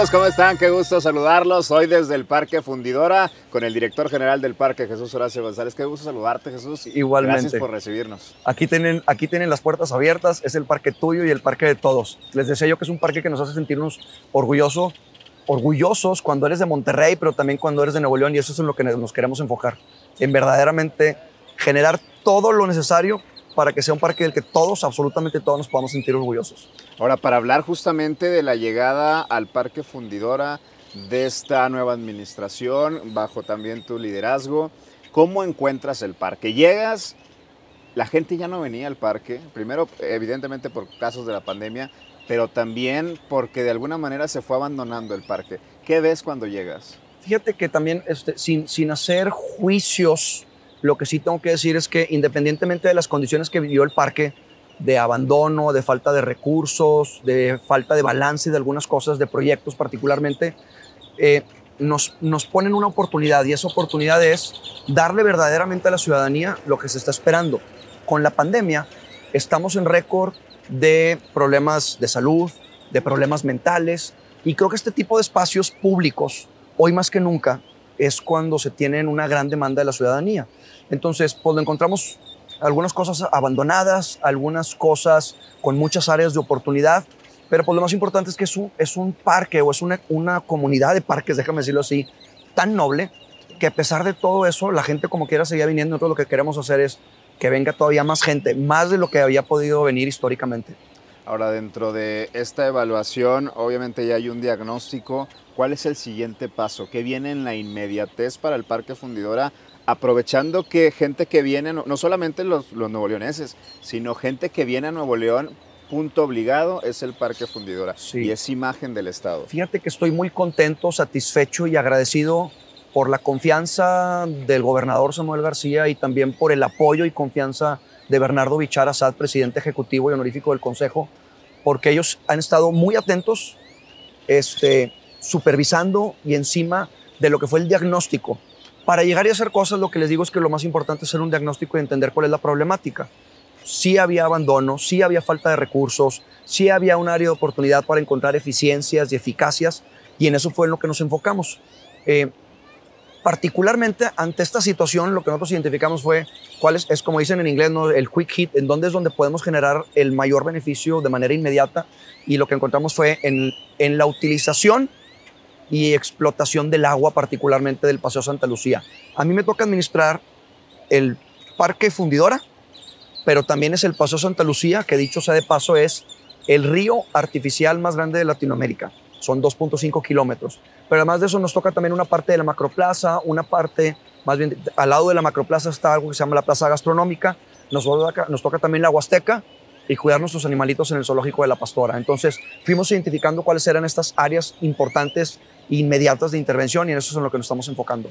Amigos, ¿cómo están? Qué gusto saludarlos. Hoy desde el Parque Fundidora con el director general del parque, Jesús Horacio González. Qué gusto saludarte, Jesús. Igualmente. Gracias por recibirnos. Aquí tienen, aquí tienen las puertas abiertas. Es el parque tuyo y el parque de todos. Les decía yo que es un parque que nos hace sentirnos orgulloso, orgullosos cuando eres de Monterrey, pero también cuando eres de Nuevo León. Y eso es en lo que nos queremos enfocar. En verdaderamente generar todo lo necesario para que sea un parque del que todos, absolutamente todos, nos podamos sentir orgullosos. Ahora, para hablar justamente de la llegada al Parque Fundidora de esta nueva administración, bajo también tu liderazgo, ¿cómo encuentras el parque? Llegas, la gente ya no venía al parque, primero evidentemente por casos de la pandemia, pero también porque de alguna manera se fue abandonando el parque. ¿Qué ves cuando llegas? Fíjate que también, este, sin, sin hacer juicios lo que sí tengo que decir es que independientemente de las condiciones que vivió el parque, de abandono, de falta de recursos, de falta de balance de algunas cosas, de proyectos particularmente, eh, nos, nos ponen una oportunidad y esa oportunidad es darle verdaderamente a la ciudadanía lo que se está esperando. Con la pandemia estamos en récord de problemas de salud, de problemas mentales y creo que este tipo de espacios públicos, hoy más que nunca, es cuando se tienen una gran demanda de la ciudadanía. Entonces, pues encontramos algunas cosas abandonadas, algunas cosas con muchas áreas de oportunidad, pero pues lo más importante es que es un, parque o es una, una comunidad de parques, déjame decirlo así, tan noble que a pesar de todo eso, la gente como quiera seguía viniendo. Nosotros lo que queremos hacer es que venga todavía más gente, más de lo que había podido venir históricamente. Ahora, dentro de esta evaluación, obviamente ya hay un diagnóstico. ¿Cuál es el siguiente paso? ¿Qué viene en la inmediatez para el Parque Fundidora? aprovechando que gente que viene, no, solamente los, los nuevo leoneses, sino gente que viene a Nuevo León, punto obligado es el Parque Fundidora y es imagen del Estado. Fíjate que estoy muy contento, satisfecho y agradecido por la confianza del gobernador Samuel García y también por el apoyo y confianza de Bernardo Bichar Assad, presidente ejecutivo y honorífico del Consejo, porque ellos han estado muy atentos, este, supervisando y encima de lo que fue el diagnóstico para llegar y hacer cosas, lo que les digo es que lo más importante es hacer un diagnóstico y entender cuál es la problemática. Sí había abandono, sí había falta de recursos, sí había un área de oportunidad para encontrar eficiencias y eficacias, y en eso fue en lo que nos enfocamos. Eh, particularmente ante esta situación, lo que nosotros identificamos fue cuál es, es como dicen en inglés, el quick hit, en dónde es donde podemos generar el mayor beneficio de manera inmediata, y lo que encontramos fue en, en la utilización y explotación del agua, particularmente del Paseo Santa Lucía. A mí me toca administrar el Parque Fundidora, pero también es el Paseo Santa Lucía, que dicho sea de paso es el río artificial más grande de Latinoamérica. Son 2.5 kilómetros. Pero además de eso nos toca también una parte de la macroplaza, una parte, más bien, al lado de la macroplaza está algo que se llama la plaza gastronómica, nos toca, también la Huasteca y cuidar nuestros animalitos en el zoológico de la Pastora. Entonces fuimos identificando cuáles eran estas áreas importantes inmediatas de intervención y en eso es en lo que nos estamos enfocando.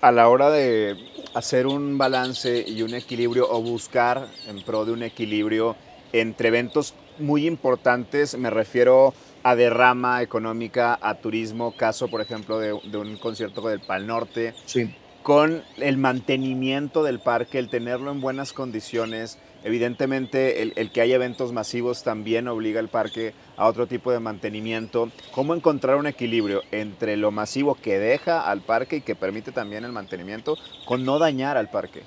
A la hora de hacer un balance y un equilibrio o buscar en pro de un equilibrio entre eventos muy importantes, me refiero a derrama económica, a turismo, caso por ejemplo de, de un concierto del Pal Norte, sí. con el mantenimiento del parque, el tenerlo en buenas condiciones, Evidentemente, el, que haya eventos masivos también obliga al parque a otro tipo de mantenimiento. ¿Cómo encontrar un equilibrio entre lo masivo que deja al parque y que permite también el mantenimiento con no dañar al parque?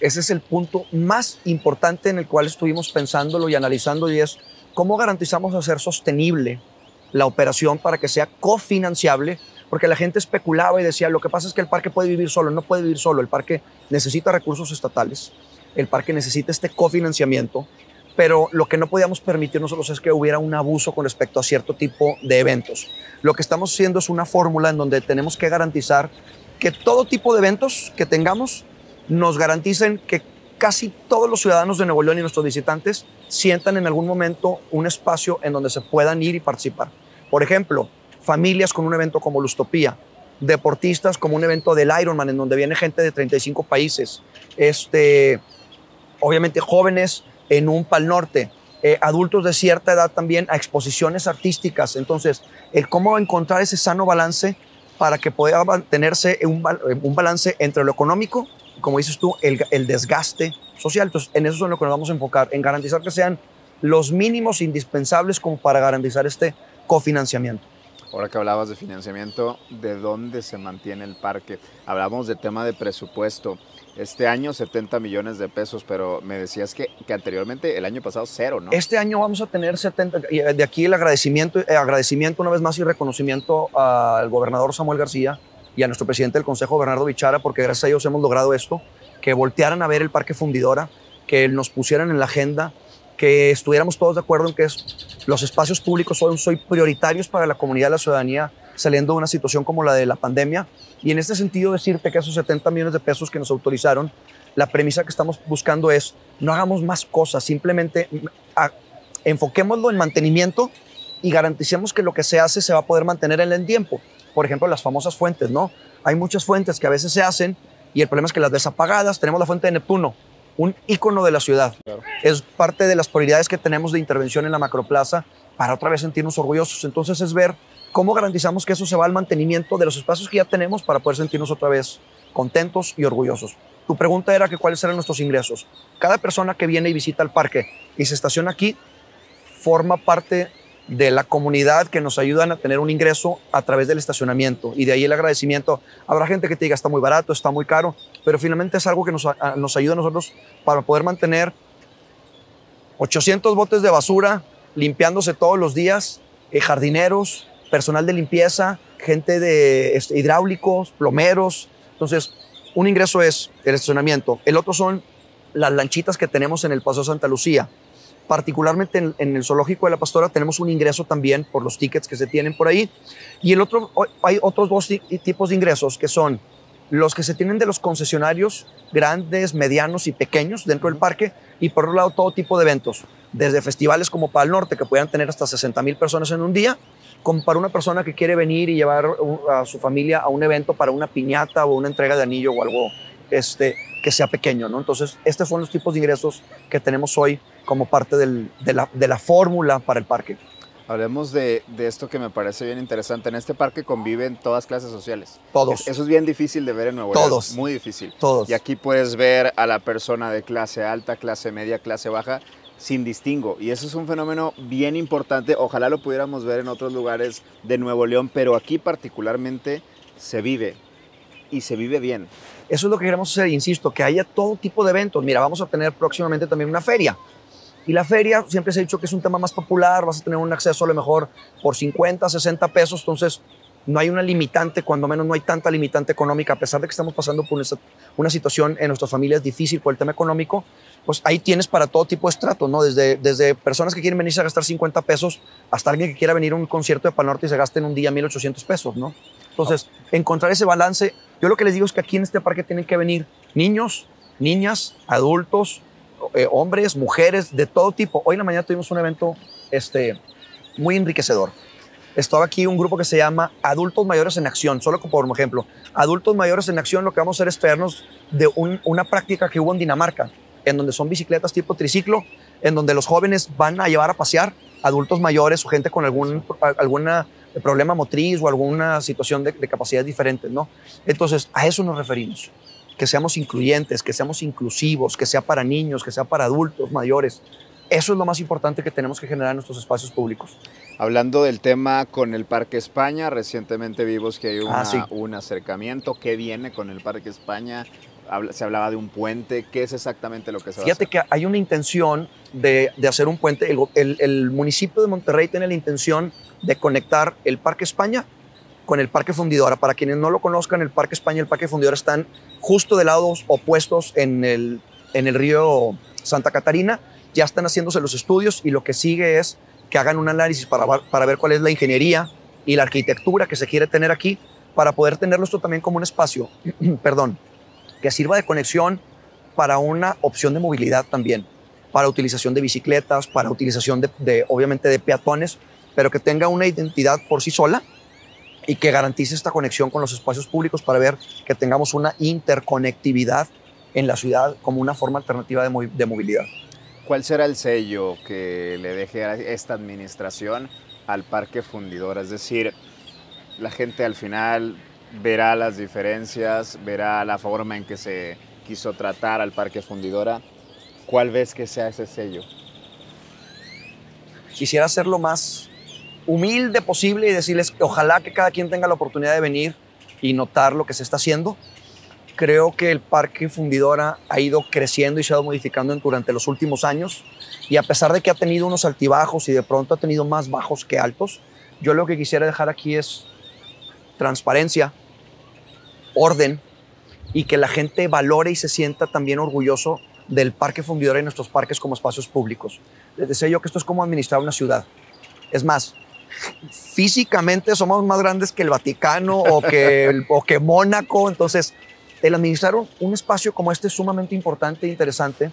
Ese es el punto más importante en el cual estuvimos pensándolo y analizando y es cómo garantizamos hacer sostenible la operación para que sea cofinanciable, porque la gente especulaba y decía, lo que pasa es que el parque puede vivir solo, no puede vivir solo, el parque necesita recursos estatales el parque necesita este cofinanciamiento, pero lo que no podíamos permitir nosotros es que hubiera un abuso con respecto a cierto tipo de eventos. Lo que estamos haciendo es una fórmula en donde tenemos que garantizar que todo tipo de eventos que tengamos nos garanticen que casi todos los ciudadanos de Nuevo León y nuestros visitantes sientan en algún momento un espacio en donde se puedan ir y participar. Por ejemplo, familias con un evento como Lustopía, deportistas como un evento del Ironman en donde viene gente de 35 países, este, obviamente jóvenes en un Pal Norte, eh, adultos de cierta edad también a exposiciones artísticas. Entonces, el cómo encontrar ese sano balance para que pueda mantenerse un, un balance entre lo económico, como dices tú, el, el, desgaste social. Entonces, en eso es en lo que nos vamos a enfocar, en garantizar que sean los mínimos indispensables como para garantizar este cofinanciamiento. Ahora que hablabas de financiamiento, ¿de dónde se mantiene el parque? Hablamos de tema de presupuesto. Este año 70 millones de pesos, pero me decías que, que anteriormente, el año pasado, cero, ¿no? Este año vamos a tener 70, eh, de aquí el agradecimiento, eh, agradecimiento una vez más y reconocimiento al gobernador Samuel García y a nuestro presidente del Consejo, Bernardo Bichara, porque gracias a ellos hemos logrado esto, que voltearan a ver el Parque Fundidora, que nos pusieran en la agenda, que estuviéramos todos de acuerdo en que los espacios públicos son, son prioritarios para la comunidad la ciudadanía saliendo de una situación como la de la pandemia. Y en este sentido decirte que esos 70 millones de pesos que nos autorizaron, la premisa que estamos buscando es no hagamos más cosas, simplemente a, enfoquémoslo en mantenimiento y garanticemos que lo que se hace se va a poder mantener en el tiempo. Por ejemplo, las famosas fuentes, ¿no? Hay muchas fuentes que a veces se hacen y el problema es que las desapagadas, tenemos la fuente de Neptuno, un ícono de la ciudad. Claro. Es parte de las prioridades que tenemos de intervención en la macroplaza para otra vez sentirnos orgullosos. Entonces es ver cómo garantizamos que eso se va al mantenimiento de los espacios que ya tenemos para poder sentirnos otra vez contentos y orgullosos. Tu pregunta era que cuáles eran nuestros ingresos. Cada persona que viene y visita el parque y se estaciona aquí forma parte de la comunidad que nos ayudan a tener un ingreso a través del estacionamiento. Y de ahí el agradecimiento. Habrá gente que te diga está muy barato, está muy caro, pero finalmente es algo que nos, nos ayuda a nosotros para poder mantener 800 botes de basura limpiándose todos los días, eh, jardineros, personal de limpieza, gente de este, hidráulicos, plomeros. Entonces, un ingreso es el estacionamiento. El otro son las lanchitas que tenemos en el Paso Santa Lucía particularmente en, el zoológico de la Pastora tenemos un ingreso también por los tickets que se tienen por ahí. Y el otro, hay otros dos tipos de ingresos que son los que se tienen de los concesionarios grandes, medianos y pequeños dentro del parque y por otro lado todo tipo de eventos, desde festivales como para el norte que puedan tener hasta 60 mil personas en un día, como para una persona que quiere venir y llevar a su familia a un evento para una piñata o una entrega de anillo o algo este, que sea pequeño. ¿no? Entonces, estos son los tipos de ingresos que tenemos hoy como parte del, de la, de la fórmula para el parque. Hablemos de, de, esto que me parece bien interesante. En este parque conviven todas clases sociales. Todos. eso es bien difícil de ver en Nuevo León. Todos. Muy difícil. Todos. Y aquí puedes ver a la persona de clase alta, clase media, clase baja, sin distingo. Y eso es un fenómeno bien importante. Ojalá lo pudiéramos ver en otros lugares de Nuevo León, pero aquí particularmente se vive y se vive bien. Eso es lo que queremos hacer, insisto, que haya todo tipo de eventos. Mira, vamos a tener próximamente también una feria. Y la feria, siempre se ha dicho que es un tema más popular, vas a tener un acceso a lo mejor por 50, 60 pesos, entonces no hay una limitante, cuando menos no hay tanta limitante económica, a pesar de que estamos pasando por una, situación en nuestras familias difícil por el tema económico, pues ahí tienes para todo tipo de estratos, ¿no? Desde, desde personas que quieren venirse a gastar 50 pesos hasta alguien que quiera venir a un concierto de Panorte y se gaste en un día 1.800 pesos, ¿no? Entonces, encontrar ese balance, yo lo que les digo es que aquí en este parque tienen que venir niños, niñas, adultos, eh, hombres, mujeres, de todo tipo. Hoy en la mañana tuvimos un evento este, muy enriquecedor. Estaba aquí un grupo que se llama Adultos Mayores en Acción, solo por ejemplo. Adultos Mayores en Acción, lo que vamos a hacer es traernos de una práctica que hubo en Dinamarca, en donde son bicicletas tipo triciclo, en donde los jóvenes van a llevar a pasear adultos mayores o gente con algún alguna problema motriz o alguna situación de, de capacidades diferentes, ¿no? Entonces, a eso nos referimos que seamos incluyentes, que seamos inclusivos, que sea para niños, que sea para adultos mayores. Eso es lo más importante que tenemos que generar en nuestros espacios públicos. Hablando del tema con el Parque España, recientemente vimos que hay ah, un acercamiento. ¿Qué viene con el Parque España? Se hablaba de un puente. ¿Qué es exactamente lo que se va a hacer? que hay una intención de, de hacer un puente. El, el, municipio de Monterrey tiene la intención de conectar el Parque España con el Parque Fundidora. Para quienes no lo conozcan, el Parque España y el Parque Fundidora están justo de lados opuestos en el, en el río Santa Catarina. Ya están haciéndose los estudios y lo que sigue es que hagan un análisis para, para ver cuál es la ingeniería y la arquitectura que se quiere tener aquí para poder tenerlo esto también como un espacio, perdón, que sirva de conexión para una opción de movilidad también, para utilización de bicicletas, para utilización de, obviamente de peatones, pero que tenga una identidad por sí sola y que garantice esta conexión con los espacios públicos para ver que tengamos una interconectividad en la ciudad como una forma alternativa de, movilidad. ¿Cuál será el sello que le deje esta administración al Parque Fundidora? Es decir, la gente al final verá las diferencias, verá la forma en que se quiso tratar al Parque Fundidora. ¿Cuál ves que sea ese sello? Quisiera hacerlo más humilde posible y decirles ojalá que cada quien tenga la oportunidad de venir y notar lo que se está haciendo. Creo que el Parque Fundidora ha ido creciendo y se ha ido modificando durante los últimos años y a pesar de que ha tenido unos altibajos y de pronto ha tenido más bajos que altos, yo lo que quisiera dejar aquí es transparencia, orden y que la gente valore y se sienta también orgulloso del Parque Fundidora y nuestros parques como espacios públicos. Les decía yo que esto es como administrar una ciudad. Es más, físicamente somos más grandes que el Vaticano o que, o que Mónaco, entonces el administrar un espacio como este es sumamente importante e interesante.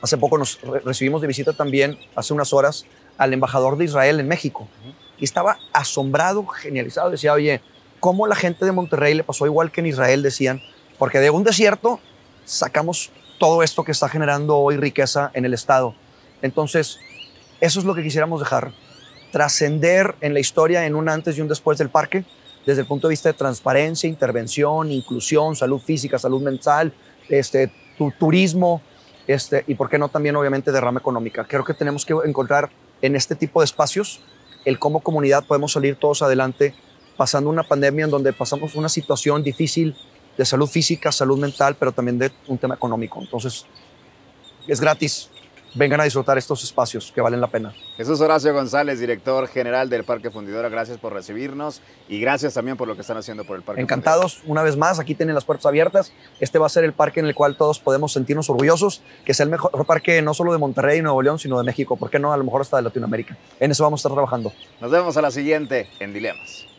Hace poco nos recibimos de visita también, hace unas horas, al embajador de Israel en México. Y estaba asombrado, genializado. Decía, oye, ¿cómo la gente de Monterrey le pasó igual que en Israel? Decían, porque de un desierto sacamos todo esto que está generando hoy riqueza en el Estado. Entonces, eso es lo que quisiéramos dejar. Trascender en la historia en un antes y un después del parque desde el punto de vista de transparencia, intervención, inclusión, salud física, salud mental, este, turismo, este, y por qué no también obviamente derrama económica. Creo que tenemos que encontrar en este tipo de espacios el cómo comunidad podemos salir todos adelante pasando una pandemia en donde pasamos una situación difícil de salud física, salud mental, pero también de un tema económico. Entonces, es gratis vengan a disfrutar estos espacios que valen la pena. Jesús Horacio González, director general del Parque Fundidora, gracias por recibirnos y gracias también por lo que están haciendo por el Parque. Encantados, una vez más, aquí tienen las puertas abiertas. Este va a ser el parque en el cual todos podemos sentirnos orgullosos, que es el mejor parque no solo de Monterrey y Nuevo León, sino de México, ¿por qué no? A lo mejor hasta de Latinoamérica. En eso vamos a estar trabajando. Nos vemos a la siguiente en Dilemas.